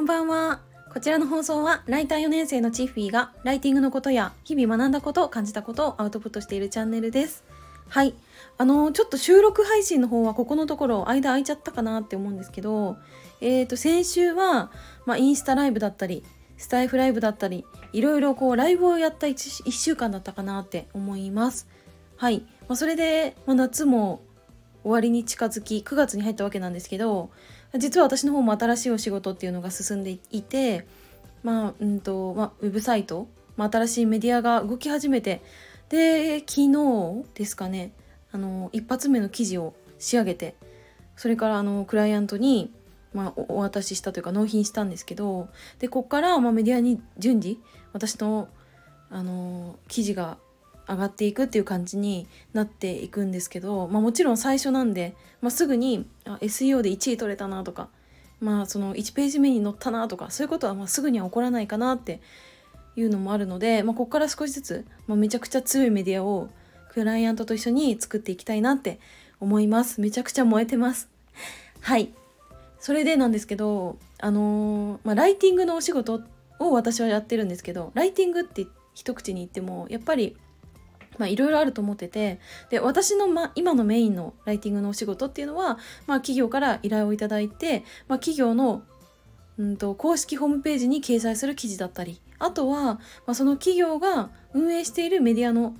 こんばんは。こちらの放送は、ライター4年生のチッフィーが、ライティングのことや、日々学んだことを、感じたことをアウトプットしているチャンネルです。はい。あの、ちょっと収録配信の方は、ここのところ、間空いちゃったかなって思うんですけど、えっ、ー、と、先週は、まあ、インスタライブだったり、スタイフライブだったり、いろいろこう、ライブをやった 1, 1週間だったかなって思います。はい。まあ、それで、まあ、夏も終わりに近づき9月に入ったわけなんですけど実は私の方も新しいお仕事っていうのが進んでいてまあうんと、まあ、ウェブサイト、まあ、新しいメディアが動き始めてで昨日ですかねあの一発目の記事を仕上げてそれからあのクライアントに、まあ、お渡ししたというか納品したんですけどでこっから、まあ、メディアに順次私のあの記事が上がっていくっていう感じになっていくんですけど、まあ、もちろん最初なんで、まあ、すぐにあ SEO で1位取れたなとか、まあ、その1ページ目に載ったなとかそういうことはまあすぐには起こらないかなっていうのもあるので、まあ、ここから少しずつ、まあ、めちゃくちゃ強いメディアをクライアントと一緒に作っていきたいなって思います。めちゃくちゃ燃えてます。はい。それでなんですけどあのー、まあ、ライティングのお仕事を私はやってるんですけどライティングって一口に言ってもやっぱりまあいろいろあると思っててで私の、ま、今のメインのライティングのお仕事っていうのは、まあ、企業から依頼をいただいて、まあ、企業のうんと公式ホームページに掲載する記事だったりあとは、まあ、その企業が運営しているメディアの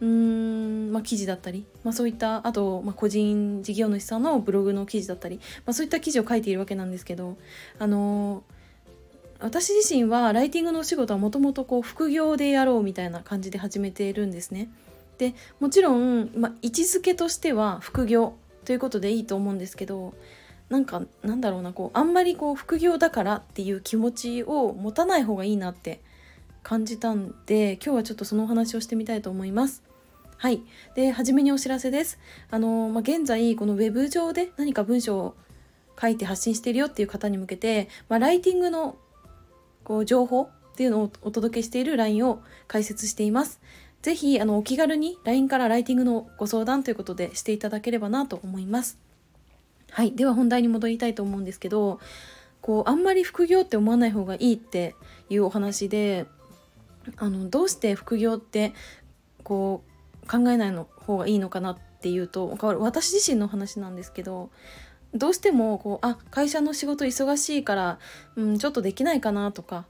うーん、まあ、記事だったり、まあ、そういったあと、まあ、個人事業主さんのブログの記事だったり、まあ、そういった記事を書いているわけなんですけどあの私自身はライティングのお仕事はもともとこう副業でやろうみたいな感じで始めているんですね。でもちろん、ま、位置づけとしては副業ということでいいと思うんですけどなんかなんだろうなこうあんまりこう副業だからっていう気持ちを持たない方がいいなって感じたんで今日はちょっとそのお話をしてみたいと思います。はい。で、初めにお知らせです。あの、ま、現在、この web 上で何か文章を書いて発信してるよっていう方に向けて、ま、ライティングのこう情報っていうのをお届けしている LINE を開設しています。ぜひあのお気軽に LINE からライティングのご相談ということでしていただければなと思います。はい。では本題に戻りたいと思うんですけど、こう、あんまり副業って思わない方がいいっていうお話で、あの、どうして副業ってこう考えないの方がいいのかなっていうと、私自身の話なんですけど、どうしてもこうあ会社の仕事忙しいから、うん、ちょっとできないかなとか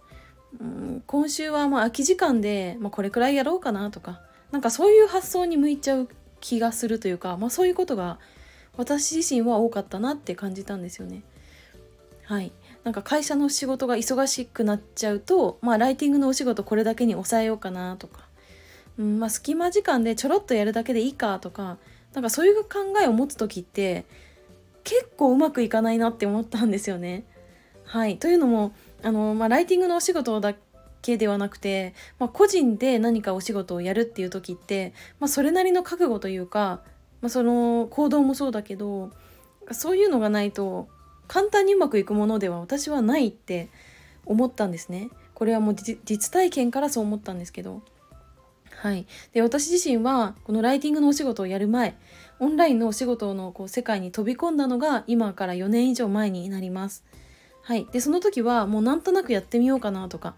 うん、今週はまあ空き時間で、まあ、これくらいやろうかなとかなんかそういう発想に向いちゃう気がするというか、まあ、そういうことが私自身は多かったなって感じたんですよね。はい、なんか会社の仕事が忙しくなっちゃうと、まあ、ライティングのお仕事これだけに抑えようかなとか、うんまあ、隙間時間でちょろっとやるだけでいいかとかなんかそういう考えを持つ時って結構うまくいかないなって思ったんですよね。はい、というのもあの、まあ、ライティングのお仕事だけではなくて、まあ、個人で何かお仕事をやるっていう時って、まあ、それなりの覚悟というか、まあ、その行動もそうだけどそういうのがないと簡単にうまくいくものでは私はないって思ったんですね。これはもう実体験からそう思ったんですけど。はい、で私自身はこのライティングのお仕事をやる前オンラインのお仕事のこう世界に飛び込んだのが今から4年以上前になります。はい、でその時はもうなんとなくやってみようかなとか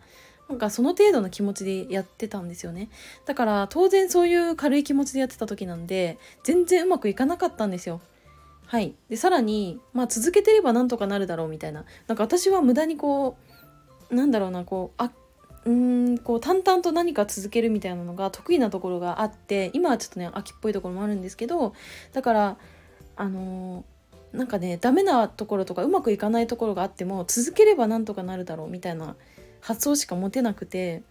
なんかその程度の気持ちでやってたんですよね。だから当然そういう軽い気持ちでやってた時なんで全然うまくいかなかったんですよ。はい。でさらにまあ続けてればなんとかなるだろうみたいな。なんか私は無駄にこうなんだろうなこうあうんこう淡々と何か続けるみたいなのが得意なところがあって今はちょっとね秋っぽいところもあるんですけどだからあのーなんかねダメなところとかうまくいかないところがあっても続ければなんとかなるだろうみたいな発想しか持てなくて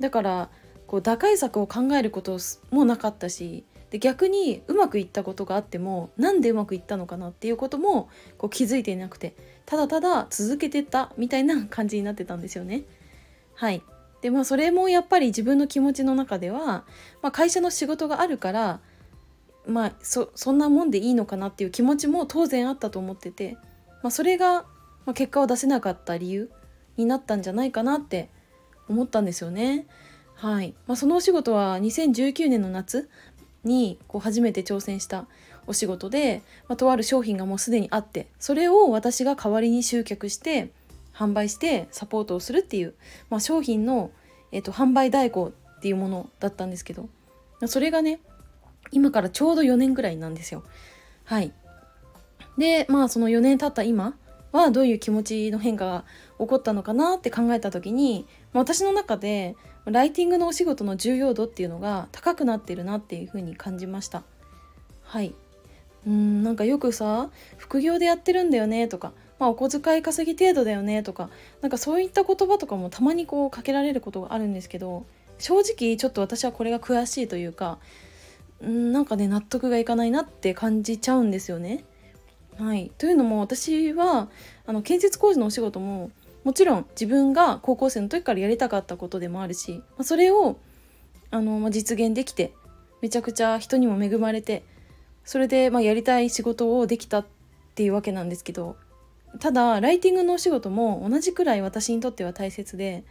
だからこう打開策を考えることもなかったしで逆にうまくいったことがあってもなんでうまくいったのかなっていうこともこう気づいていなくてただただ続けてたみたいな感じになってたんですよね。はいでまあそれもやっぱり自分の気持ちの中では、まあ、会社の仕事があるからまあそそんなもんでいいのかなっていう気持ちも当然あったと思ってて、まあ、それが、ま、結果を出せなかった理由になったんじゃないかなって思ったんですよね。はいまあ、そのお仕事は2019年の夏にこう初めて挑戦したお仕事で、まあ、とある商品がもうすでにあってそれを私が代わりに集客して販売してサポートをするっていう、まあ、商品の、えーと、販売代行っていうものだったんですけどそれがね今からちょうど4年ぐらいなんですよ。はい。でまあその4年経った今はどういう気持ちの変化が起こったのかなって考えた時に私の中でライティングのお仕事の重要度っていうのが高くなってるなっていうふうに感じました。はい。うんなんかよくさ副業でやってるんだよねとか、まあ、お小遣い稼ぎ程度だよねとかなんかそういった言葉とかもたまにこうかけられることがあるんですけど正直ちょっと私はこれが悔しいというかんなんかね納得がいかないなって感じちゃうんですよね。はい、というのも私はあの建設工事のお仕事ももちろん自分が高校生の時からやりたかったことでもあるし、まあ、それをあの、まあ、実現できてめちゃくちゃ人にも恵まれてそれでまあやりたい仕事をできたっていうわけなんですけどただライティングのお仕事も同じくらい私にとっては大切で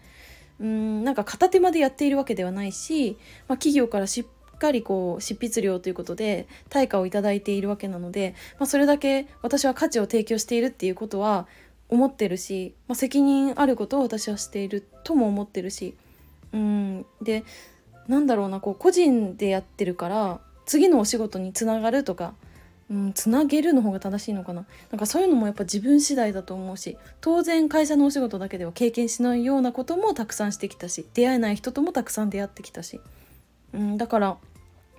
うんなんか片手間でやっているわけではないし、まあ、企業からしっかりこう執筆料ということで対価を頂いているわけなので、まあ、それだけ私は価値を提供しているっていうことは思ってるし、まあ、責任あることを私はしているとも思ってるしうんでなんだろうなこう個人でやってるから次のお仕事につながるとか、うん、つなげるの方が正しいのかな。なんかそういうのもやっぱ自分次第だと思うし当然会社のお仕事だけでは経験しないようなこともたくさんしてきたし出会えない人ともたくさん出会ってきたし、うん、だから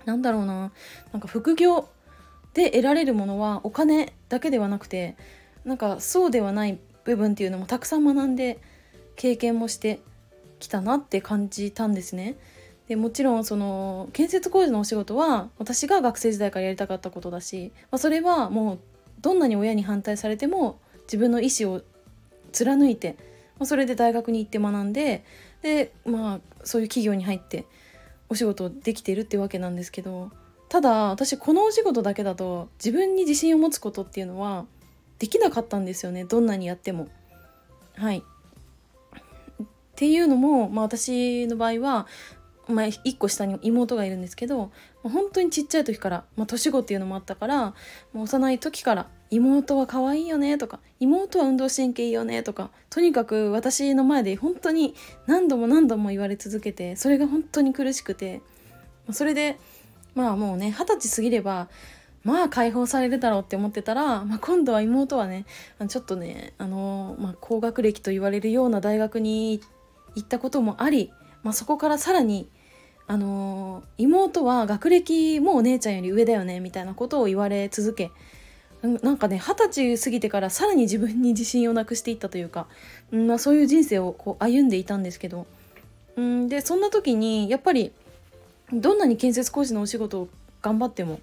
なんだろうな。なんか副業で得られるものはお金だけではなくてなんかそうではない部分っていうのもたくさん学んで経験もしてきたなって感じたんですね。でもちろんその建設工事のお仕事は私が学生時代からやりたかったことだし、まあ、それはもうどんなに親に反対されても自分の意思を貫いて、まあ、それで大学に行って学んででまあそういう企業に入ってお仕事できてるってわけなんですけどただ私このお仕事だけだと自分に自信を持つことっていうのはできなかったんですよねどんなにやっても。はいっていうのも、まあ、私の場合は、まあ、1個下に妹がいるんですけど本当にちっちゃい時から、まあ、年子っていうのもあったからもう幼い時から「妹は可愛いよね」とか「妹は運動神経いいよね」とかとにかく私の前で本当に何度も何度も言われ続けてそれが本当に苦しくてそれでまあもうね二十歳過ぎればまあ解放されるだろうって思ってたら、まあ、今度は妹はねちょっとねあの、まあ、高学歴と言われるような大学に行ったこともあり、まあ、そこからさらにあの妹は学歴もお姉ちゃんより上だよねみたいなことを言われ続けなんかね二十歳過ぎてからさらに自分に自信をなくしていったというか、うんまあ、そういう人生をこう歩んでいたんですけど、うん、でそんな時にやっぱりどんなに建設工事のお仕事を頑張っても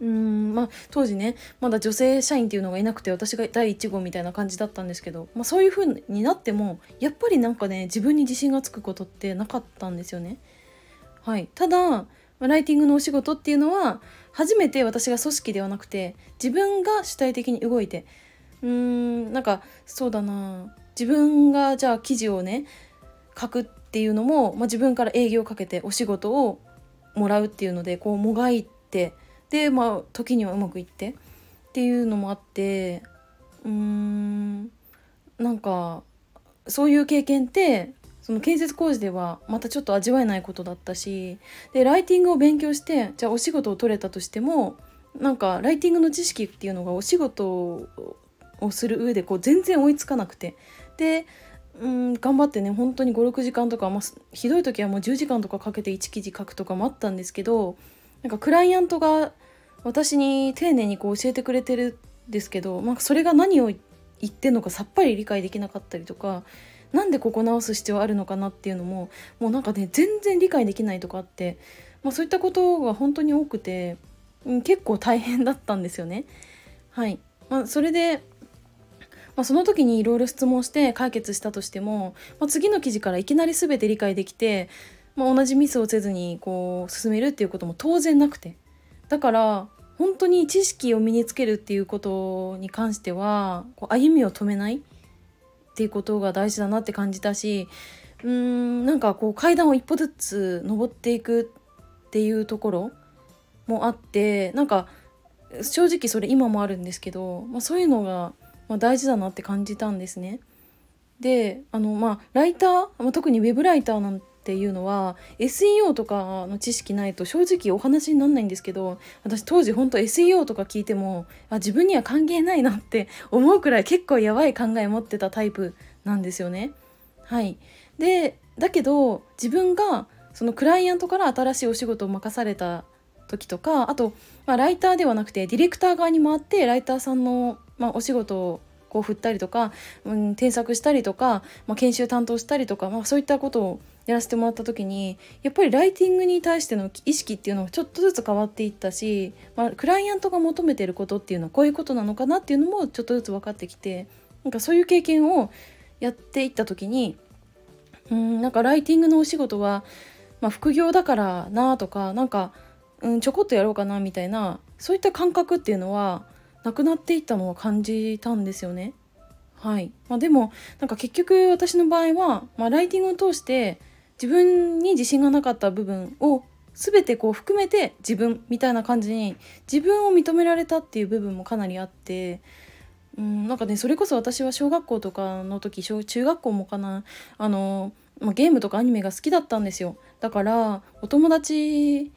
うんまあ当時ねまだ女性社員っていうのがいなくて私が第1号みたいな感じだったんですけど、まあ、そういう風になってもやっぱりなんかね自分に自信がつくことってなかったんですよね。はい、ただライティングのお仕事っていうのは初めて私が組織ではなくて自分が主体的に動いてうーんなんかそうだな。自分がじゃあ記事をね書くっていうのも、まあ、自分から営業をかけてお仕事をもらうっていうのでこうもがいてでまあ時にはうまくいってっていうのもあってうーんなんかそういう経験ってその建設工事ではまたちょっと味わえないことだったしでライティングを勉強してじゃあお仕事を取れたとしてもなんかライティングの知識っていうのがお仕事をする上でこう全然追いつかなくて。でうん頑張ってね本当に56時間とか、まあ、ひどい時はもう10時間とかかけて1記事書くとかもあったんですけどなんかクライアントが私に丁寧にこう教えてくれてるんですけど、まあ、それが何を言ってんのかさっぱり理解できなかったりとかなんでここ直す必要あるのかなっていうのももうなんかね全然理解できないとかって、まあ、そういったことが本当に多くて、うん、結構大変だったんですよね。はい。まあ、それでまあ、その時にいろいろ質問して解決したとしても、まあ、次の記事からいきなり全て理解できてまあ、同じミスをせずにこう進めるっていうことも当然なくて。だから本当に知識を身につけるっていうことに関してはこう歩みを止めない。っていうことが大事だなって感じたしうーんなんかこう階段を一歩ずつ登っていくっていうところもあってなんか正直それ今もあるんですけど、まあ、そういうのが大事だなって感じたんですね。であのまあライター、まあ、特にウェブライターなんていうのは SEO とかの知識ないと正直お話になんないんですけど私当時本当 SEO とか聞いてもあ自分には関係ないなって 思うくらい結構やばい考え持ってたタイプなんですよね。はい、でだけど自分がそのクライアントから新しいお仕事を任された時とかあと、まあ、ライターではなくてディレクター側に回ってライターさんの、まあ、お仕事をこう振ったりとか、うん、添削したりとか、まあ、研修担当したりとか、まあ、そういったことをやらせてもらった時にやっぱりライティングに対しての意識っていうのがちょっとずつ変わっていったし、まあ、クライアントが求めてることっていうのはこういうことなのかなっていうのもちょっとずつ分かってきてなんかそういう経験をやっていった時にうんなんかライティングのお仕事は、まあ、副業だからなとかなんか、うん、ちょこっとやろうかなみたいなそういった感覚っていうのはなくなっていったのを感じたんですよね。はいまあ、でもなんか結局私の場合は、まあ、ライティングを通して自分に自信がなかった部分を全てこう含めて自分みたいな感じに自分を認められたっていう部分もかなりあってうんなんかねそれこそ私は小学校とかの時小中学校もかなあの、まあ、ゲームとかアニメが好きだったんですよだからお友達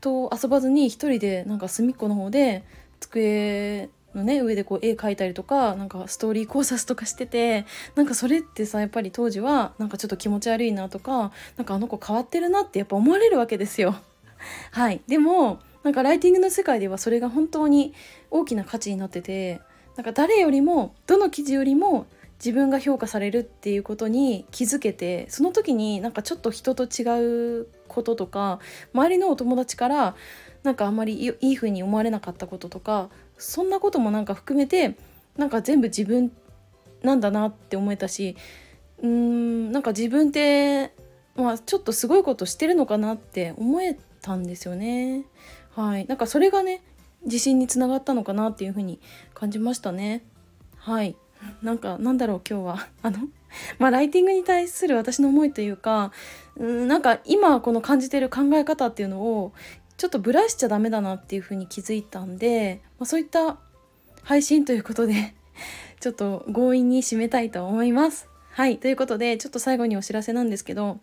と遊ばずに一人でなんか隅っこの方で机のね上でこう絵描いたりとかなんかストーリー考察とかしててなんかそれってさやっぱり当時はなんかちょっと気持ち悪いなとかなんかあの子変わってるなってやっぱ思われるわけですよ。はいでもなんかライティングの世界ではそれが本当に大きな価値になっててなんか誰よりもどの記事よりも自分が評価されるっていうことに気づけてその時になんかちょっと人と違うこととか周りのお友達からなんかあんまりいい風に思われなかったこととかそんなこともなんか含めてなんか全部自分なんだなって思えたしうーんなんか自分って、まあ、ちょっとすごいことしてるのかなって思えたんですよね。はい、なんかそれがね自信につながったのかなっていうふうに感じましたね。はいなんかなんだろう今日は あのまあライティングに対する私の思いというかうんなんか今この感じてる考え方っていうのをちょっとブラしちゃダメだなっていうふうに気づいたんで、まあ、そういった配信ということで ちょっと強引に締めたいと思います。はいということでちょっと最後にお知らせなんですけど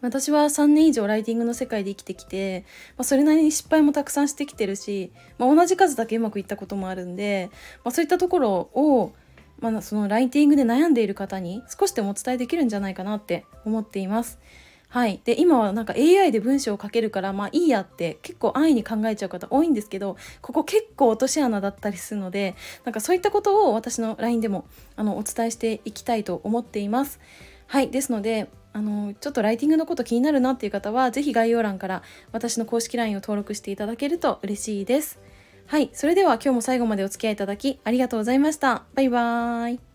私は3年以上ライティングの世界で生きてきて、まあ、それなりに失敗もたくさんしてきてるし、まあ、同じ数だけうまくいったこともあるんで、まあ、そういったところを、まあ、そのライティングで悩んでいる方に少しでもお伝えできるんじゃないかなって思っています。はい、で今はなんか AI で文章を書けるからまあいいやって結構安易に考えちゃう方多いんですけどここ結構落とし穴だったりするのでなんかそういったことを私の LINE でもあのお伝えしていきたいと思っています。はいですのであのちょっとライティングのこと気になるなっていう方は是非概要欄から私の公式 LINE を登録していただけると嬉しいです。はい、それでは今日も最後までお付き合いいただきありがとうございました。バイバーイ。